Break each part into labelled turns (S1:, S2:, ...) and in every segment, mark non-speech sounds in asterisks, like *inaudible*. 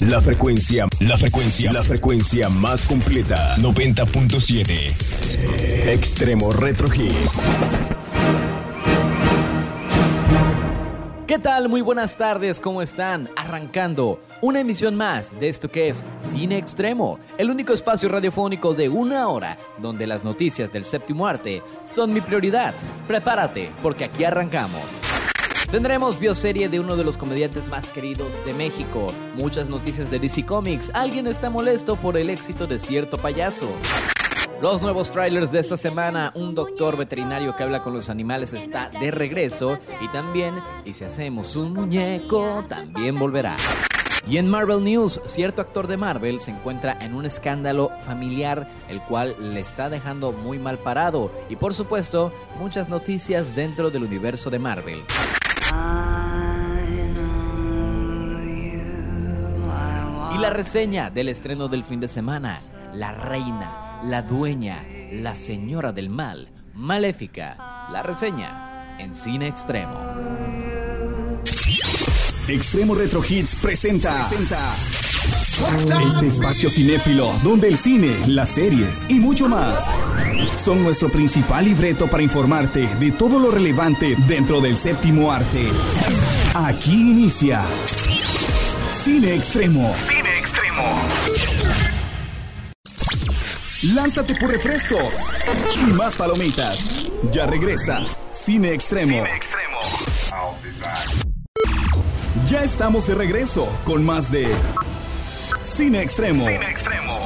S1: La frecuencia, la frecuencia, la frecuencia más completa. 90.7. Extremo Retro Hits.
S2: ¿Qué tal? Muy buenas tardes, ¿cómo están? Arrancando una emisión más de esto que es Cine Extremo, el único espacio radiofónico de una hora donde las noticias del séptimo arte son mi prioridad. Prepárate, porque aquí arrancamos. Tendremos bioserie de uno de los comediantes más queridos de México, muchas noticias de DC Comics, alguien está molesto por el éxito de cierto payaso. Los nuevos trailers de esta semana, un doctor veterinario que habla con los animales está de regreso y también, y si hacemos un muñeco, también volverá. Y en Marvel News, cierto actor de Marvel se encuentra en un escándalo familiar, el cual le está dejando muy mal parado. Y por supuesto, muchas noticias dentro del universo de Marvel. Y la reseña del estreno del fin de semana, La Reina la dueña, la señora del mal, maléfica, la reseña en cine extremo.
S3: Extremo Retro Hits presenta, este espacio cinéfilo donde el cine, las series y mucho más son nuestro principal libreto para informarte de todo lo relevante dentro del séptimo arte. Aquí inicia Cine Extremo. Cine Extremo. Lánzate por refresco y más palomitas. Ya regresa Cine Extremo. Cine Extremo. Ya estamos de regreso con más de Cine Extremo. Cine Extremo.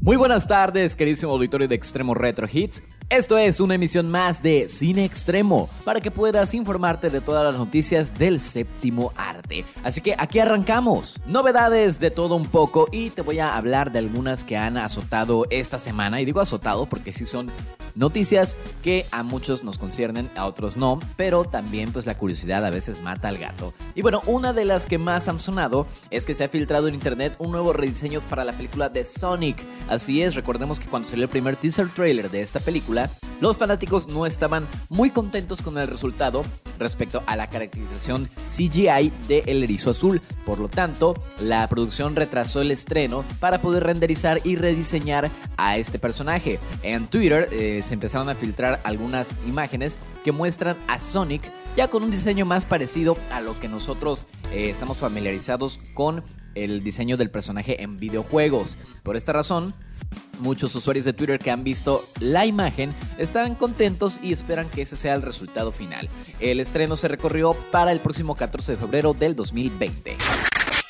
S2: Muy buenas tardes, queridísimo auditorio de Extremo Retro Hits. Esto es una emisión más de Cine Extremo para que puedas informarte de todas las noticias del séptimo arte. Así que aquí arrancamos. Novedades de todo un poco y te voy a hablar de algunas que han azotado esta semana. Y digo azotado porque sí son noticias que a muchos nos conciernen, a otros no, pero también pues la curiosidad a veces mata al gato. Y bueno, una de las que más han sonado es que se ha filtrado en internet un nuevo rediseño para la película de Sonic. Así es, recordemos que cuando salió el primer teaser trailer de esta película, los fanáticos no estaban muy contentos con el resultado respecto a la caracterización CGI de El Erizo Azul. Por lo tanto, la producción retrasó el estreno para poder renderizar y rediseñar a este personaje. En Twitter eh, se empezaron a filtrar algunas imágenes que muestran a Sonic ya con un diseño más parecido a lo que nosotros eh, estamos familiarizados con el diseño del personaje en videojuegos. Por esta razón, Muchos usuarios de Twitter que han visto la imagen están contentos y esperan que ese sea el resultado final. El estreno se recorrió para el próximo 14 de febrero del 2020.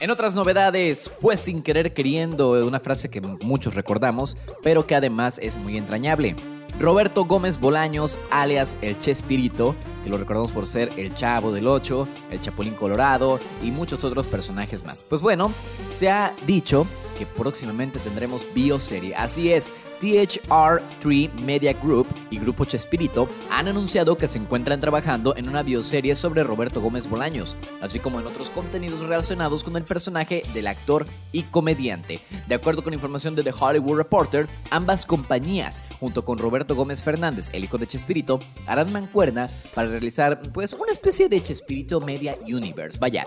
S2: En otras novedades, fue sin querer queriendo una frase que muchos recordamos, pero que además es muy entrañable. Roberto Gómez Bolaños, alias El Chespirito, que lo recordamos por ser el Chavo del 8, el Chapulín Colorado y muchos otros personajes más. Pues bueno, se ha dicho que próximamente tendremos bioserie. Así es, THR3 Media Group y Grupo Chespirito han anunciado que se encuentran trabajando en una bioserie sobre Roberto Gómez Bolaños, así como en otros contenidos relacionados con el personaje del actor y comediante. De acuerdo con información de The Hollywood Reporter, ambas compañías, junto con Roberto Gómez Fernández, el hijo de Chespirito, harán mancuerna para realizar pues una especie de Chespirito Media Universe. Vaya,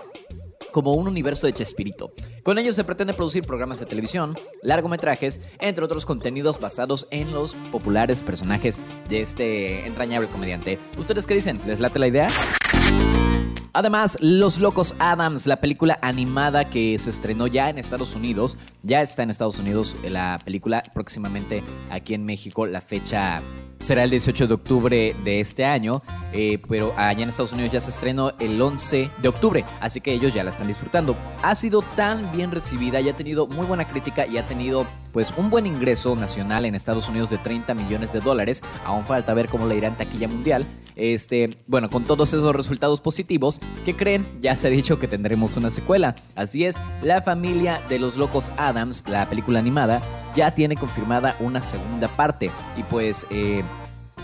S2: como un universo de Chespirito. Con ello se pretende producir programas de televisión, largometrajes, entre otros contenidos basados en los populares personajes de este entrañable comediante. ¿Ustedes qué dicen? ¿Les late la idea? Además, Los Locos Adams, la película animada que se estrenó ya en Estados Unidos, ya está en Estados Unidos la película, próximamente aquí en México la fecha será el 18 de octubre de este año, eh, pero allá en Estados Unidos ya se estrenó el 11 de octubre, así que ellos ya la están disfrutando. Ha sido tan bien recibida y ha tenido muy buena crítica y ha tenido pues un buen ingreso nacional en Estados Unidos de 30 millones de dólares. Aún falta ver cómo le irá en taquilla mundial. Este, bueno, con todos esos resultados positivos, ¿qué creen? Ya se ha dicho que tendremos una secuela. Así es, la familia de los locos Adams, la película animada, ya tiene confirmada una segunda parte. Y pues eh,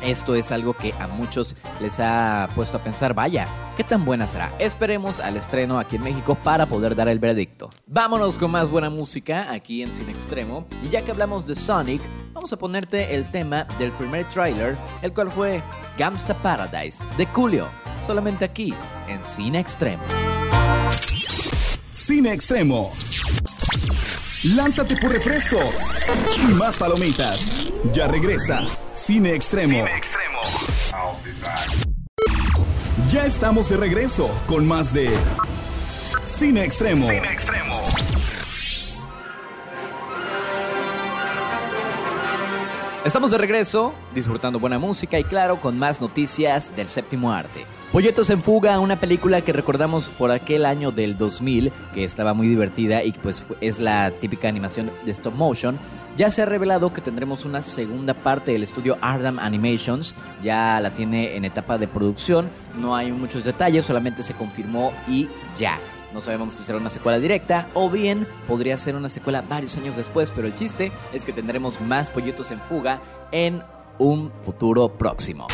S2: esto es algo que a muchos les ha puesto a pensar, vaya, ¿qué tan buena será? Esperemos al estreno aquí en México para poder dar el veredicto. Vámonos con más buena música aquí en Cine Extremo. Y ya que hablamos de Sonic, vamos a ponerte el tema del primer tráiler, el cual fue Gamsa Paradise de Julio. solamente aquí en Cine Extremo.
S3: Cine Extremo. Lánzate por refresco y más palomitas. Ya regresa Cine Extremo. Ya estamos de regreso con más de Cine Extremo.
S2: Estamos de regreso, disfrutando buena música y claro, con más noticias del séptimo arte. Polletos en Fuga, una película que recordamos por aquel año del 2000, que estaba muy divertida y pues es la típica animación de stop motion. Ya se ha revelado que tendremos una segunda parte del estudio Ardam Animations, ya la tiene en etapa de producción, no hay muchos detalles, solamente se confirmó y ya. No sabemos si será una secuela directa o bien podría ser una secuela varios años después, pero el chiste es que tendremos más pollitos en fuga en un futuro próximo.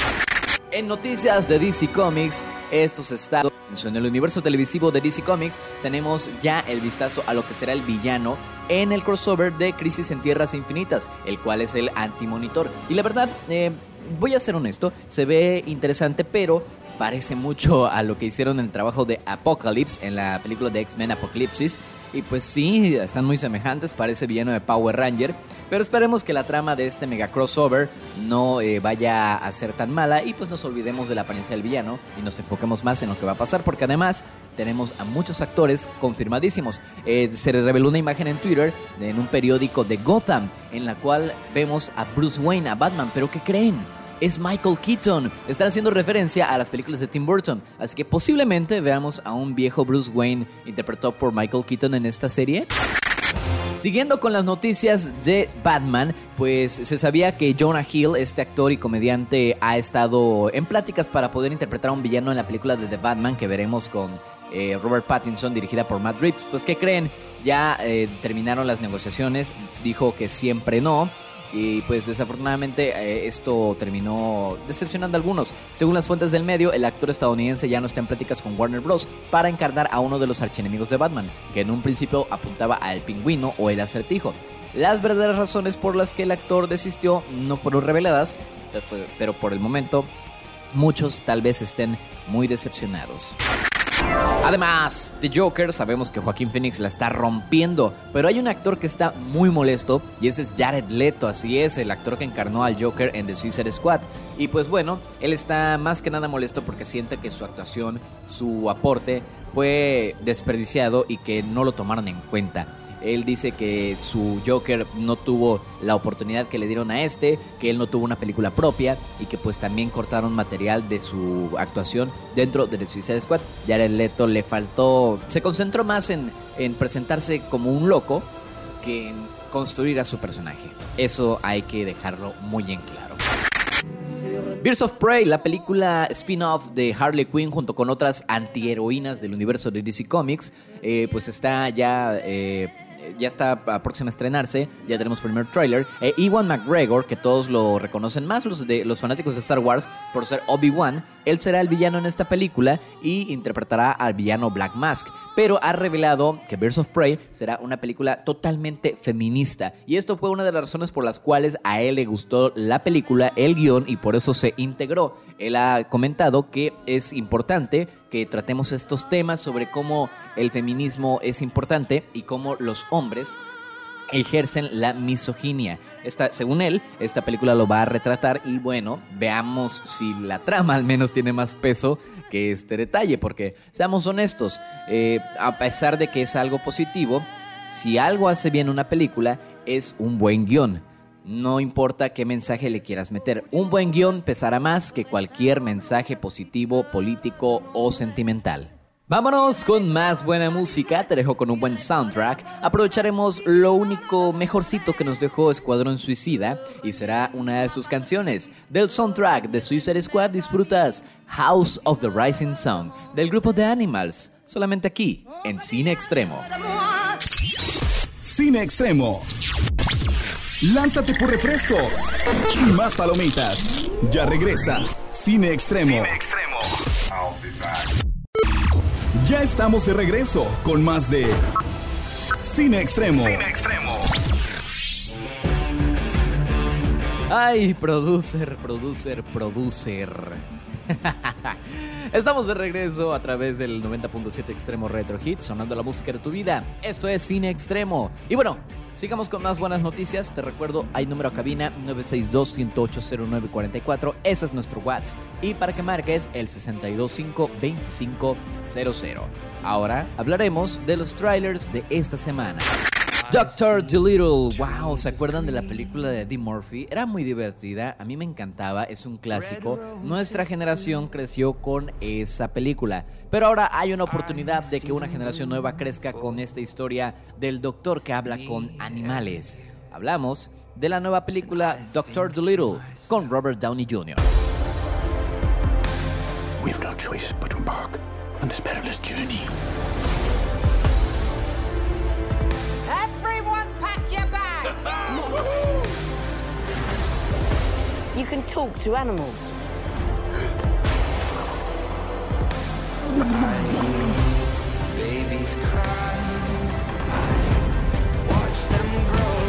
S2: En noticias de DC Comics, estos estados en el universo televisivo de DC Comics tenemos ya el vistazo a lo que será el villano en el crossover de Crisis en Tierras Infinitas, el cual es el antimonitor. Y la verdad, eh, voy a ser honesto, se ve interesante, pero parece mucho a lo que hicieron en el trabajo de Apocalypse en la película de X-Men Apocalipsis. Y pues sí, están muy semejantes, parece villano de Power Ranger. Pero esperemos que la trama de este mega crossover no eh, vaya a ser tan mala y pues nos olvidemos de la apariencia del villano y nos enfoquemos más en lo que va a pasar porque además tenemos a muchos actores confirmadísimos. Eh, se reveló una imagen en Twitter en un periódico de Gotham en la cual vemos a Bruce Wayne, a Batman, pero ¿qué creen? Es Michael Keaton. Está haciendo referencia a las películas de Tim Burton, así que posiblemente veamos a un viejo Bruce Wayne interpretado por Michael Keaton en esta serie. Siguiendo con las noticias de Batman, pues se sabía que Jonah Hill, este actor y comediante, ha estado en pláticas para poder interpretar a un villano en la película de The Batman que veremos con eh, Robert Pattinson, dirigida por Matt Reeves. Pues, ¿qué creen? Ya eh, terminaron las negociaciones, dijo que siempre no. Y pues desafortunadamente eh, esto terminó decepcionando a algunos. Según las fuentes del medio, el actor estadounidense ya no está en pláticas con Warner Bros. para encarnar a uno de los archienemigos de Batman, que en un principio apuntaba al pingüino o el acertijo. Las verdaderas razones por las que el actor desistió no fueron reveladas, pero por el momento muchos tal vez estén muy decepcionados. Además, The Joker, sabemos que Joaquín Phoenix la está rompiendo, pero hay un actor que está muy molesto y ese es Jared Leto, así es, el actor que encarnó al Joker en The Suicide Squad. Y pues bueno, él está más que nada molesto porque siente que su actuación, su aporte fue desperdiciado y que no lo tomaron en cuenta. Él dice que su Joker no tuvo la oportunidad que le dieron a este, que él no tuvo una película propia y que pues también cortaron material de su actuación dentro de The Suicide Squad. el Leto le faltó, se concentró más en, en presentarse como un loco que en construir a su personaje. Eso hay que dejarlo muy en claro. Birds of Prey, la película spin-off de Harley Quinn junto con otras antiheroínas del universo de DC Comics, eh, pues está ya eh, ya está próxima a estrenarse, ya tenemos primer tráiler. Eh, Ewan McGregor, que todos lo reconocen más los, de, los fanáticos de Star Wars por ser Obi-Wan, él será el villano en esta película y interpretará al villano Black Mask. Pero ha revelado que Birds of Prey será una película totalmente feminista. Y esto fue una de las razones por las cuales a él le gustó la película, el guion, y por eso se integró. Él ha comentado que es importante que tratemos estos temas sobre cómo el feminismo es importante y cómo los hombres ejercen la misoginia. Esta, según él, esta película lo va a retratar y bueno, veamos si la trama al menos tiene más peso que este detalle, porque seamos honestos, eh, a pesar de que es algo positivo, si algo hace bien una película, es un buen guion. No importa qué mensaje le quieras meter, un buen guion pesará más que cualquier mensaje positivo, político o sentimental. Vámonos con más buena música, te dejo con un buen soundtrack. Aprovecharemos lo único mejorcito que nos dejó Escuadrón Suicida y será una de sus canciones. Del soundtrack de Suicide Squad disfrutas House of the Rising Sun del grupo The Animals, solamente aquí en Cine Extremo.
S3: Cine Extremo. Lánzate por refresco y más palomitas. Ya regresa Cine Extremo. Cine Extremo. Ya estamos de regreso con más de Cine Extremo. Cine Extremo.
S2: Ay, producer, producer, producer. *laughs* Estamos de regreso a través del 90.7 Extremo Retro Hit, sonando la música de tu vida. Esto es Cine Extremo. Y bueno, sigamos con más buenas noticias. Te recuerdo, hay número a cabina 962-108-0944. Ese es nuestro WhatsApp. Y para que marques el 625-2500. Ahora hablaremos de los trailers de esta semana. Doctor Dolittle, wow, ¿se acuerdan de la película de Eddie Murphy? Era muy divertida, a mí me encantaba, es un clásico. Nuestra generación creció con esa película, pero ahora hay una oportunidad de que una generación nueva crezca con esta historia del doctor que habla con animales. Hablamos de la nueva película Doctor Dolittle con Robert Downey Jr. We have no choice but to embark on this perilous journey.
S4: You can talk to animals.
S2: babies cry. Watch them grow.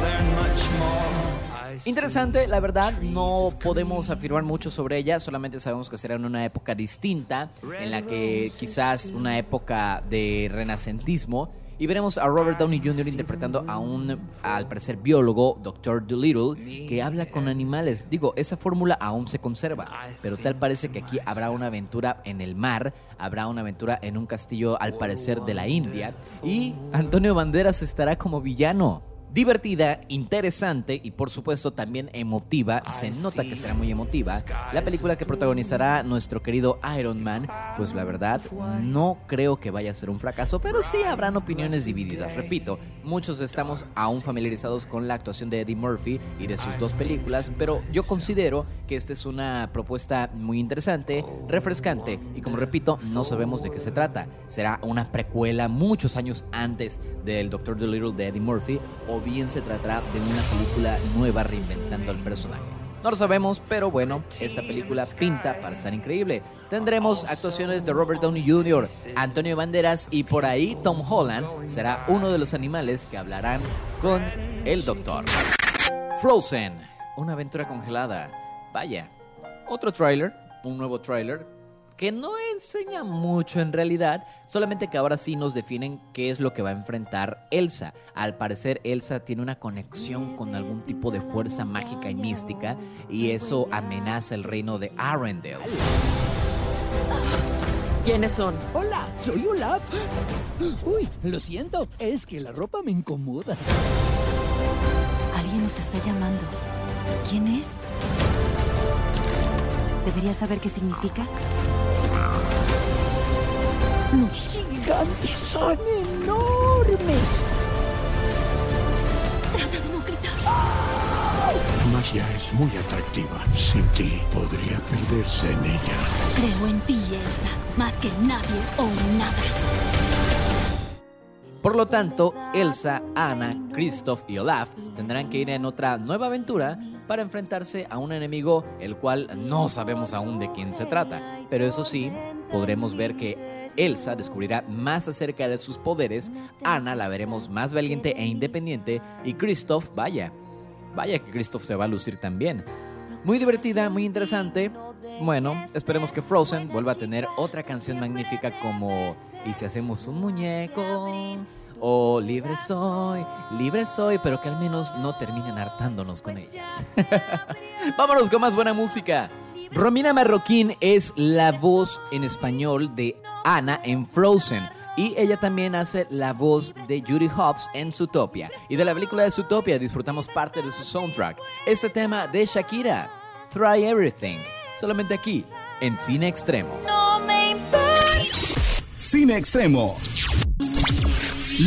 S2: Learn much more. Interesante, la verdad no podemos afirmar mucho sobre ella, solamente sabemos que será en una época distinta, en la que quizás una época de renacentismo, y veremos a Robert Downey Jr. interpretando a un, al parecer, biólogo, Dr. Dolittle, que habla con animales. Digo, esa fórmula aún se conserva, pero tal parece que aquí habrá una aventura en el mar, habrá una aventura en un castillo, al parecer, de la India, y Antonio Banderas estará como villano divertida, interesante y por supuesto también emotiva. Se nota que será muy emotiva. La película que protagonizará nuestro querido Iron Man, pues la verdad no creo que vaya a ser un fracaso, pero sí habrán opiniones divididas. Repito, muchos estamos aún familiarizados con la actuación de Eddie Murphy y de sus dos películas, pero yo considero que esta es una propuesta muy interesante, refrescante y como repito, no sabemos de qué se trata. Será una precuela muchos años antes del Doctor Dolittle de Eddie Murphy o bien se tratará de una película nueva reinventando al personaje. No lo sabemos, pero bueno, esta película pinta para estar increíble. Tendremos actuaciones de Robert Downey Jr., Antonio Banderas y por ahí Tom Holland será uno de los animales que hablarán con el Doctor. Frozen, una aventura congelada. Vaya, otro tráiler, un nuevo tráiler que no enseña mucho en realidad, solamente que ahora sí nos definen qué es lo que va a enfrentar Elsa. Al parecer Elsa tiene una conexión con algún tipo de fuerza mágica y mística y eso amenaza el reino de Arendelle.
S4: ¿Quiénes son?
S5: Hola, soy Olaf. Uy, lo siento, es que la ropa me incomoda.
S6: Alguien nos está llamando. ¿Quién es? ¿Debería saber qué significa?
S5: Los gigantes son enormes.
S6: Trata de no gritar.
S7: La magia es muy atractiva. Sin ti podría perderse en ella.
S6: Creo en ti, Elsa, más que nadie o en nada.
S2: Por lo tanto, Elsa, Anna, Kristoff y Olaf tendrán que ir en otra nueva aventura para enfrentarse a un enemigo el cual no sabemos aún de quién se trata. Pero eso sí, podremos ver que Elsa descubrirá más acerca de sus poderes, Anna la veremos más valiente e independiente y Christoph, vaya, vaya que Christoph se va a lucir también. Muy divertida, muy interesante. Bueno, esperemos que Frozen vuelva a tener otra canción magnífica como ¿Y si hacemos un muñeco? O libre soy, libre soy, pero que al menos no terminen hartándonos con ellas. *laughs* Vámonos con más buena música. Romina Marroquín es la voz en español de Anna en Frozen. Y ella también hace la voz de Judy Hobbs en Zootopia. Y de la película de Zootopia disfrutamos parte de su soundtrack. Este tema de Shakira, Try Everything, solamente aquí, en Cine Extremo.
S3: Cine Extremo.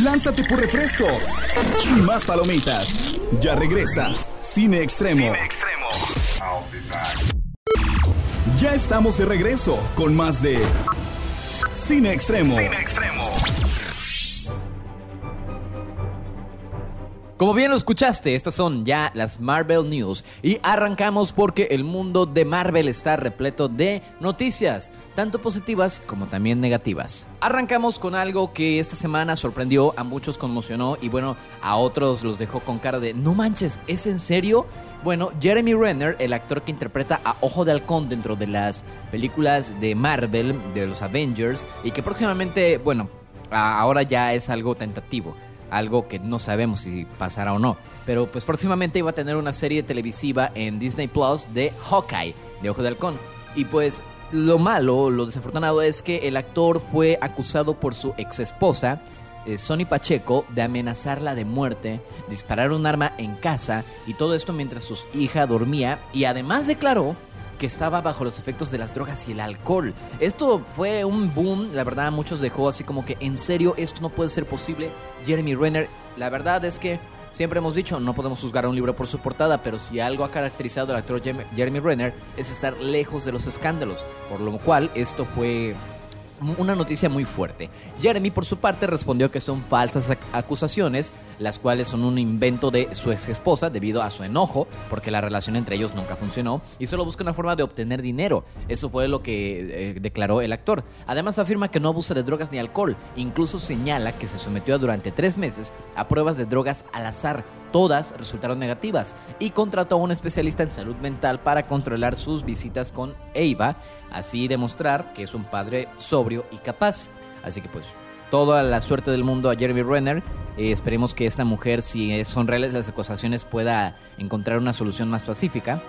S3: Lánzate por refresco y más palomitas. Ya regresa Cine Extremo. Cine Extremo. Ya estamos de regreso con más de Cine Extremo.
S2: Como bien lo escuchaste, estas son ya las Marvel News y arrancamos porque el mundo de Marvel está repleto de noticias, tanto positivas como también negativas. Arrancamos con algo que esta semana sorprendió, a muchos conmocionó y bueno, a otros los dejó con cara de no manches, ¿es en serio? Bueno, Jeremy Renner, el actor que interpreta a Ojo de Halcón dentro de las películas de Marvel, de los Avengers, y que próximamente, bueno, ahora ya es algo tentativo algo que no sabemos si pasará o no. Pero pues próximamente iba a tener una serie televisiva en Disney Plus de Hawkeye, de Ojo de Halcón. Y pues lo malo, lo desafortunado es que el actor fue acusado por su ex esposa, eh, Sonny Pacheco, de amenazarla de muerte, disparar un arma en casa y todo esto mientras su hija dormía y además declaró que estaba bajo los efectos de las drogas y el alcohol. Esto fue un boom, la verdad, muchos dejó así como que en serio esto no puede ser posible. Jeremy Renner, la verdad es que siempre hemos dicho, no podemos juzgar a un libro por su portada, pero si algo ha caracterizado al actor Jeremy Renner es estar lejos de los escándalos, por lo cual esto fue una noticia muy fuerte. Jeremy, por su parte, respondió que son falsas acusaciones, las cuales son un invento de su ex esposa debido a su enojo, porque la relación entre ellos nunca funcionó, y solo busca una forma de obtener dinero. Eso fue lo que eh, declaró el actor. Además, afirma que no abusa de drogas ni alcohol, incluso señala que se sometió durante tres meses a pruebas de drogas al azar todas resultaron negativas y contrató a un especialista en salud mental para controlar sus visitas con Eva, así demostrar que es un padre sobrio y capaz. Así que pues toda la suerte del mundo a Jeremy Renner. Eh, esperemos que esta mujer, si son reales las acusaciones, pueda encontrar una solución más pacífica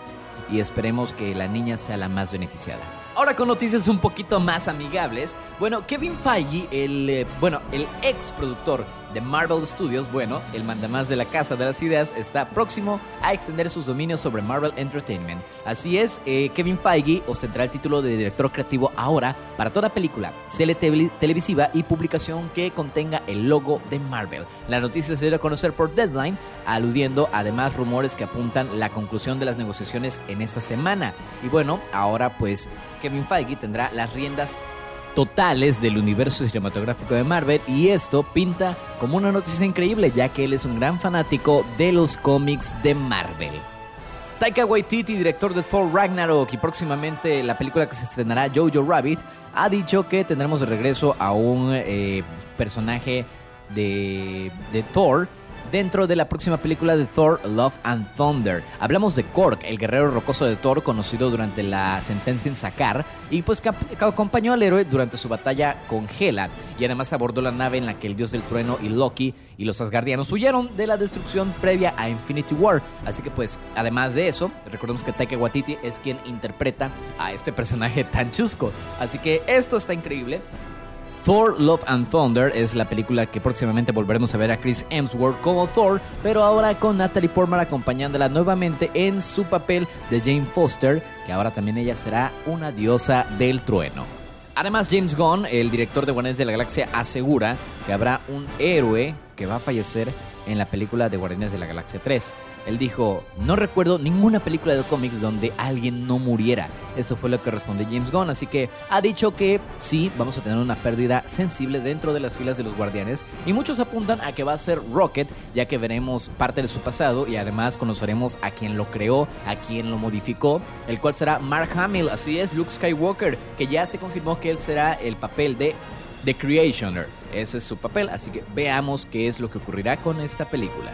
S2: y esperemos que la niña sea la más beneficiada. Ahora con noticias un poquito más amigables. Bueno, Kevin Feige, el, eh, bueno, el ex productor de Marvel Studios, bueno, el mandamás de la Casa de las Ideas, está próximo a extender sus dominios sobre Marvel Entertainment. Así es, eh, Kevin Feige ostentará el título de director creativo ahora para toda película, serie televisiva y publicación que contenga el logo de Marvel. La noticia se dio a conocer por Deadline, aludiendo además rumores que apuntan la conclusión de las negociaciones en esta semana. Y bueno, ahora pues Kevin Feige tendrá las riendas totales del universo cinematográfico de Marvel y esto pinta como una noticia increíble ya que él es un gran fanático de los cómics de Marvel. Taika Waititi, director de Thor Ragnarok y próximamente la película que se estrenará Jojo Rabbit, ha dicho que tendremos de regreso a un eh, personaje de, de Thor dentro de la próxima película de Thor, Love and Thunder. Hablamos de Korg, el guerrero rocoso de Thor, conocido durante la sentencia en Sakar, y pues que acompañó al héroe durante su batalla con Hela, y además abordó la nave en la que el dios del trueno y Loki y los Asgardianos huyeron de la destrucción previa a Infinity War. Así que pues, además de eso, recordemos que Taika Waititi es quien interpreta a este personaje tan chusco. Así que esto está increíble. Thor, Love and Thunder es la película que próximamente volveremos a ver a Chris Hemsworth como Thor, pero ahora con Natalie Portman acompañándola nuevamente en su papel de Jane Foster, que ahora también ella será una diosa del trueno. Además, James Gunn, el director de Guardianes de la Galaxia, asegura que habrá un héroe que va a fallecer en la película de Guardianes de la Galaxia 3. Él dijo, no recuerdo ninguna película de cómics donde alguien no muriera. Eso fue lo que respondió James Gunn, así que ha dicho que sí, vamos a tener una pérdida sensible dentro de las filas de los guardianes y muchos apuntan a que va a ser Rocket, ya que veremos parte de su pasado y además conoceremos a quien lo creó, a quien lo modificó, el cual será Mark Hamill, así es, Luke Skywalker, que ya se confirmó que él será el papel de The Creationer. Ese es su papel, así que veamos qué es lo que ocurrirá con esta película.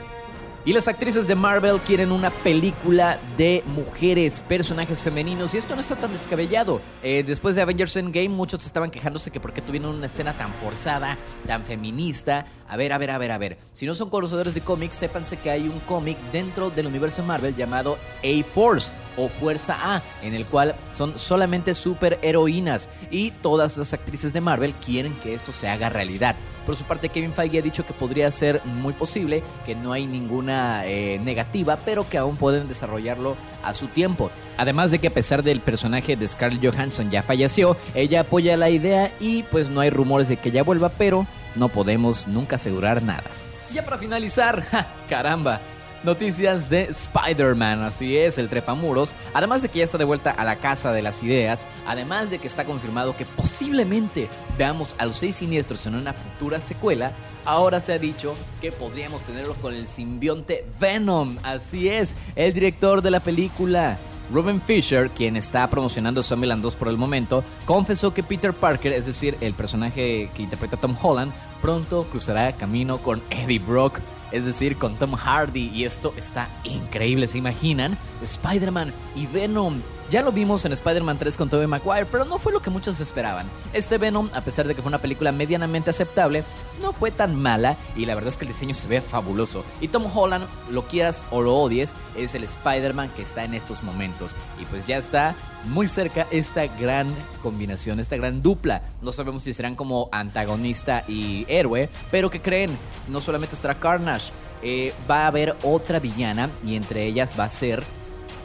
S2: Y las actrices de Marvel quieren una película de mujeres, personajes femeninos, y esto no está tan descabellado. Eh, después de Avengers Endgame, muchos estaban quejándose que porque tuvieron una escena tan forzada, tan feminista. A ver, a ver, a ver, a ver. Si no son conocedores de cómics, sépanse que hay un cómic dentro del universo Marvel llamado A-Force o Fuerza A, en el cual son solamente superheroínas y todas las actrices de Marvel quieren que esto se haga realidad. Por su parte, Kevin Feige ha dicho que podría ser muy posible, que no hay ninguna eh, negativa, pero que aún pueden desarrollarlo a su tiempo. Además de que a pesar del personaje de Scarlett Johansson ya falleció, ella apoya la idea y pues no hay rumores de que ella vuelva, pero no podemos nunca asegurar nada. Y ya para finalizar, *laughs* caramba, noticias de Spider-Man, así es, el trepamuros. Además de que ya está de vuelta a la casa de las ideas, además de que está confirmado que posiblemente veamos a los seis siniestros en una futura secuela, ahora se ha dicho que podríamos tenerlo con el simbionte Venom, así es, el director de la película. Ruben Fisher, quien está promocionando Zombieland 2 por el momento, confesó que Peter Parker, es decir, el personaje que interpreta Tom Holland, pronto cruzará camino con Eddie Brock, es decir, con Tom Hardy. Y esto está increíble, ¿se imaginan? Spider-Man y Venom ya lo vimos en Spider-Man 3 con Tobey Maguire, pero no fue lo que muchos esperaban. Este Venom, a pesar de que fue una película medianamente aceptable, no fue tan mala y la verdad es que el diseño se ve fabuloso. Y Tom Holland, lo quieras o lo odies, es el Spider-Man que está en estos momentos. Y pues ya está muy cerca esta gran combinación, esta gran dupla. No sabemos si serán como antagonista y héroe, pero que creen, no solamente estará Carnage, eh, va a haber otra villana y entre ellas va a ser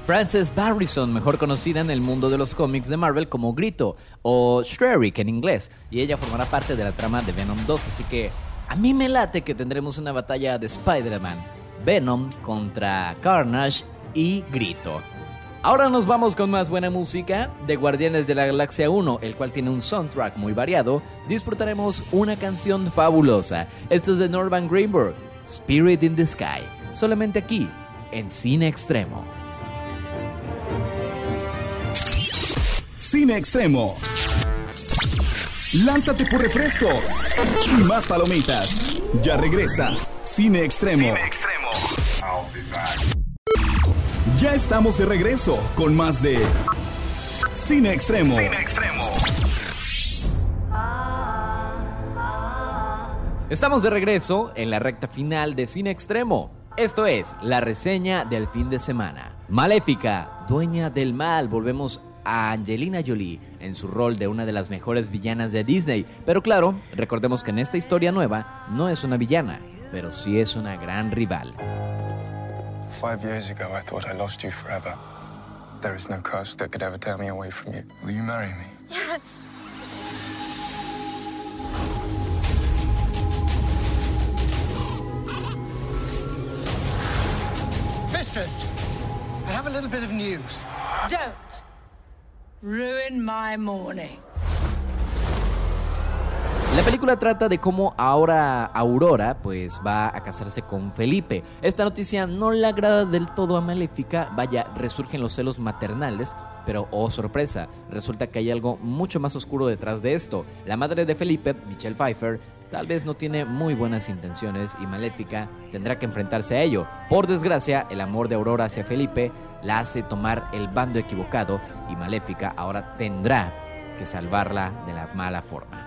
S2: Frances Barrison, mejor conocida en el mundo de los cómics de Marvel como Grito o Shrerik en inglés, y ella formará parte de la trama de Venom 2, así que a mí me late que tendremos una batalla de Spider-Man, Venom contra Carnage y Grito. Ahora nos vamos con más buena música de Guardianes de la Galaxia 1, el cual tiene un soundtrack muy variado. Disfrutaremos una canción fabulosa. Esto es de Norman Greenberg, Spirit in the Sky, solamente aquí, en Cine Extremo.
S3: Cine Extremo. Lánzate por refresco y más palomitas. Ya regresa Cine Extremo. Ya estamos de regreso con más de Cine Extremo.
S2: Estamos de regreso en la recta final de Cine Extremo. Esto es la reseña del fin de semana. Maléfica, dueña del mal. Volvemos a Angelina Jolie en su rol de una de las mejores villanas de Disney. Pero claro, recordemos que en esta historia nueva no es una villana, pero sí es una gran rival.
S8: Five years ago, I thought I lost you forever. There is no curse that could ever tear me away from you. Will you marry me?
S6: Yes.
S9: Mistress, I have a little bit of news.
S6: Don't ruin my morning.
S2: La película trata de cómo ahora Aurora pues va a casarse con Felipe. Esta noticia no le agrada del todo a Maléfica, vaya, resurgen los celos maternales, pero oh sorpresa, resulta que hay algo mucho más oscuro detrás de esto. La madre de Felipe, Michelle Pfeiffer, tal vez no tiene muy buenas intenciones y Maléfica tendrá que enfrentarse a ello. Por desgracia, el amor de Aurora hacia Felipe la hace tomar el bando equivocado y Maléfica ahora tendrá que salvarla de la mala forma.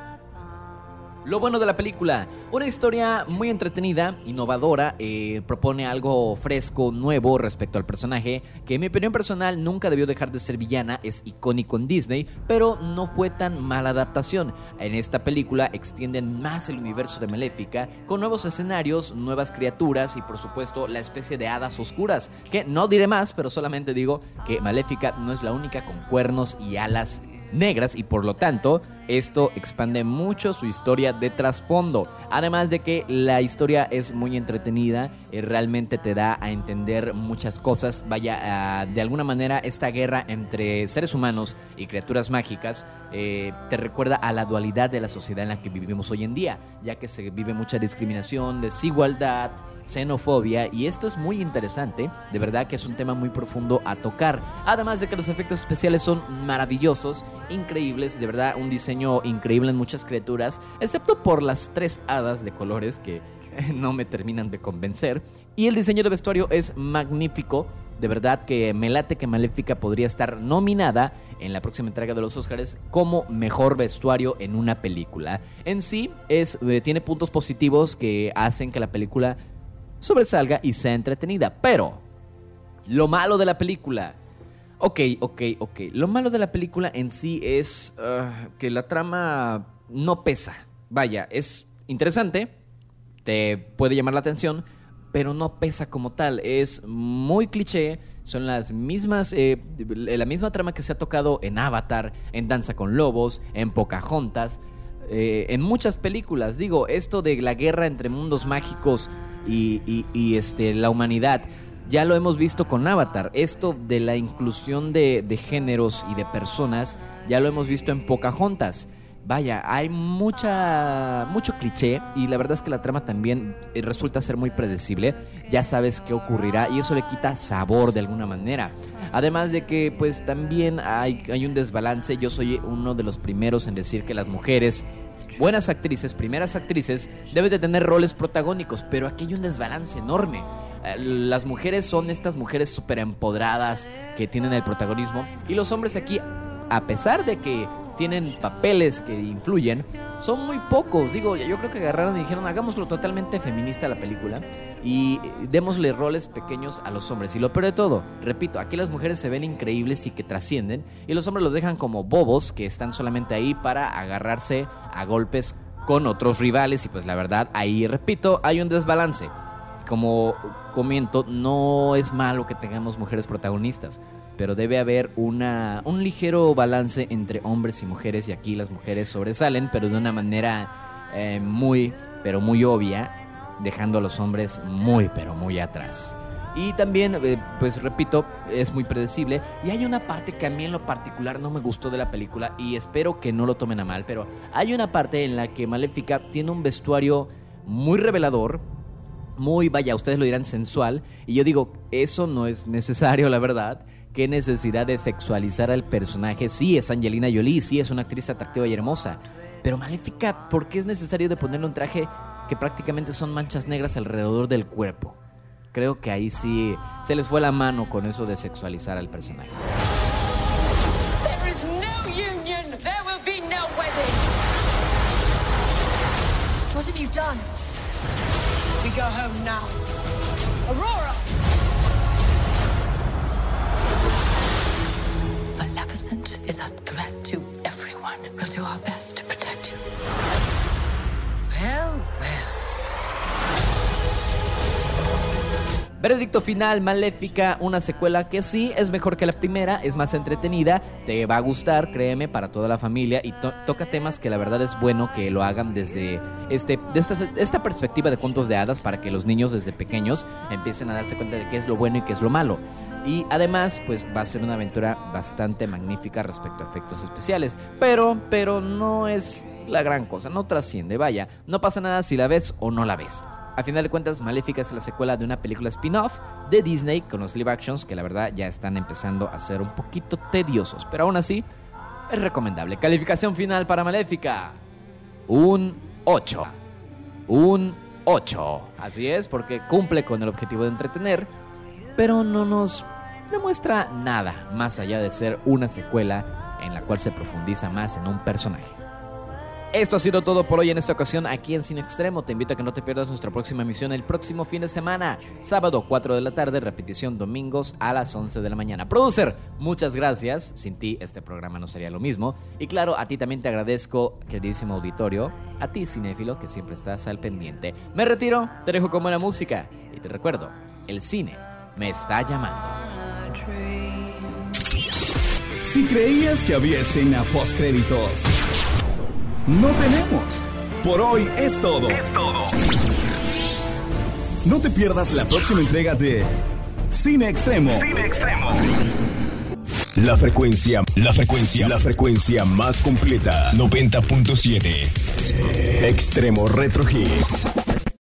S2: Lo bueno de la película, una historia muy entretenida, innovadora, eh, propone algo fresco, nuevo respecto al personaje, que en mi opinión personal nunca debió dejar de ser villana, es icónico en Disney, pero no fue tan mala adaptación. En esta película extienden más el universo de Maléfica, con nuevos escenarios, nuevas criaturas y por supuesto la especie de hadas oscuras, que no diré más, pero solamente digo que Maléfica no es la única con cuernos y alas negras y por lo tanto esto expande mucho su historia de trasfondo. Además de que la historia es muy entretenida, y realmente te da a entender muchas cosas. Vaya, ah, de alguna manera esta guerra entre seres humanos y criaturas mágicas eh, te recuerda a la dualidad de la sociedad en la que vivimos hoy en día, ya que se vive mucha discriminación, desigualdad, xenofobia y esto es muy interesante, de verdad que es un tema muy profundo a tocar, además de que los efectos especiales son maravillosos, increíbles, de verdad un diseño increíble en muchas criaturas, excepto por las tres hadas de colores que *laughs* no me terminan de convencer y el diseño de vestuario es magnífico. De verdad que me late que Maléfica podría estar nominada en la próxima entrega de los Oscars como mejor vestuario en una película. En sí, es, eh, tiene puntos positivos que hacen que la película sobresalga y sea entretenida. Pero, lo malo de la película. Ok, ok, ok. Lo malo de la película en sí es ah, que la trama no pesa. Vaya, es interesante, te puede llamar la atención, pero no pesa como tal. Es muy cliché, son las mismas, eh, la misma trama que se ha tocado en Avatar, en Danza con Lobos, en Pocahontas, eh, en muchas películas. Digo, esto de la guerra entre mundos mágicos y, y- y, este, la humanidad. Ya lo hemos visto con Avatar. Esto de la inclusión de, géneros y de personas, ya lo hemos visto en Pocahontas. Vaya, hay mucha mucho cliché y la verdad es que la trama también eh, resulta ser muy predecible. Ya sabes qué ocurrirá y eso le quita sabor de alguna manera. Además de que pues también hay, hay un desbalance. Yo soy uno de los primeros en decir que las mujeres buenas actrices, primeras actrices, deben de tener roles protagónicos, pero aquí hay un desbalance enorme. Las mujeres son estas mujeres súper empoderadas que tienen el protagonismo y los hombres aquí, a pesar de que tienen papeles que influyen, son muy pocos. Digo, yo creo que agarraron y dijeron, hagámoslo totalmente feminista la película y démosle roles pequeños a los hombres. Y lo peor de todo, repito, aquí las mujeres se ven increíbles y que trascienden y los hombres los dejan como bobos que están solamente ahí para agarrarse a golpes con otros rivales y pues la verdad ahí, repito, hay un desbalance. Como comento, no es malo que tengamos mujeres protagonistas, pero debe haber una, un ligero balance entre hombres y mujeres y aquí las mujeres sobresalen, pero de una manera eh, muy, pero muy obvia, dejando a los hombres muy, pero muy atrás. Y también, eh, pues repito, es muy predecible. Y hay una parte que a mí en lo particular no me gustó de la película y espero que no lo tomen a mal, pero hay una parte en la que Maléfica tiene un vestuario muy revelador, muy, vaya, ustedes lo dirán sensual. Y yo digo, eso no es necesario, la verdad. ¿Qué necesidad de sexualizar al personaje? Sí, es Angelina Jolie, sí, es una actriz atractiva y hermosa. Pero Maléfica, ¿por qué es necesario de ponerle un traje que prácticamente son manchas negras alrededor del cuerpo? Creo que ahí sí se les fue la mano con eso de sexualizar al personaje.
S10: No. What have you done? Go home now. Aurora!
S11: Maleficent is a threat to everyone. We'll do our best to protect you.
S10: Well, well.
S2: Veredicto final, Maléfica, una secuela que sí es mejor que la primera, es más entretenida, te va a gustar, créeme, para toda la familia y to- toca temas que la verdad es bueno que lo hagan desde este, de esta, esta perspectiva de cuentos de hadas para que los niños desde pequeños empiecen a darse cuenta de qué es lo bueno y qué es lo malo. Y además, pues va a ser una aventura bastante magnífica respecto a efectos especiales, pero, pero no es la gran cosa, no trasciende, vaya, no pasa nada si la ves o no la ves. A final de cuentas, Maléfica es la secuela de una película spin-off de Disney con los live actions que la verdad ya están empezando a ser un poquito tediosos, pero aún así es recomendable. Calificación final para Maléfica. Un 8. Un 8. Así es, porque cumple con el objetivo de entretener, pero no nos demuestra nada más allá de ser una secuela en la cual se profundiza más en un personaje. Esto ha sido todo por hoy en esta ocasión aquí en Cine Extremo. Te invito a que no te pierdas nuestra próxima emisión el próximo fin de semana, sábado 4 de la tarde, repetición domingos a las 11 de la mañana. Producer, muchas gracias. Sin ti este programa no sería lo mismo. Y claro, a ti también te agradezco, queridísimo auditorio, a ti cinéfilo que siempre estás al pendiente. Me retiro, te dejo con buena música y te recuerdo, el cine me está llamando.
S3: Si creías que había escena post créditos, no tenemos. Por hoy es todo. No te pierdas la próxima entrega de Cine Extremo.
S1: La frecuencia, la frecuencia, la frecuencia más completa. 90.7. Extremo Retro Hits.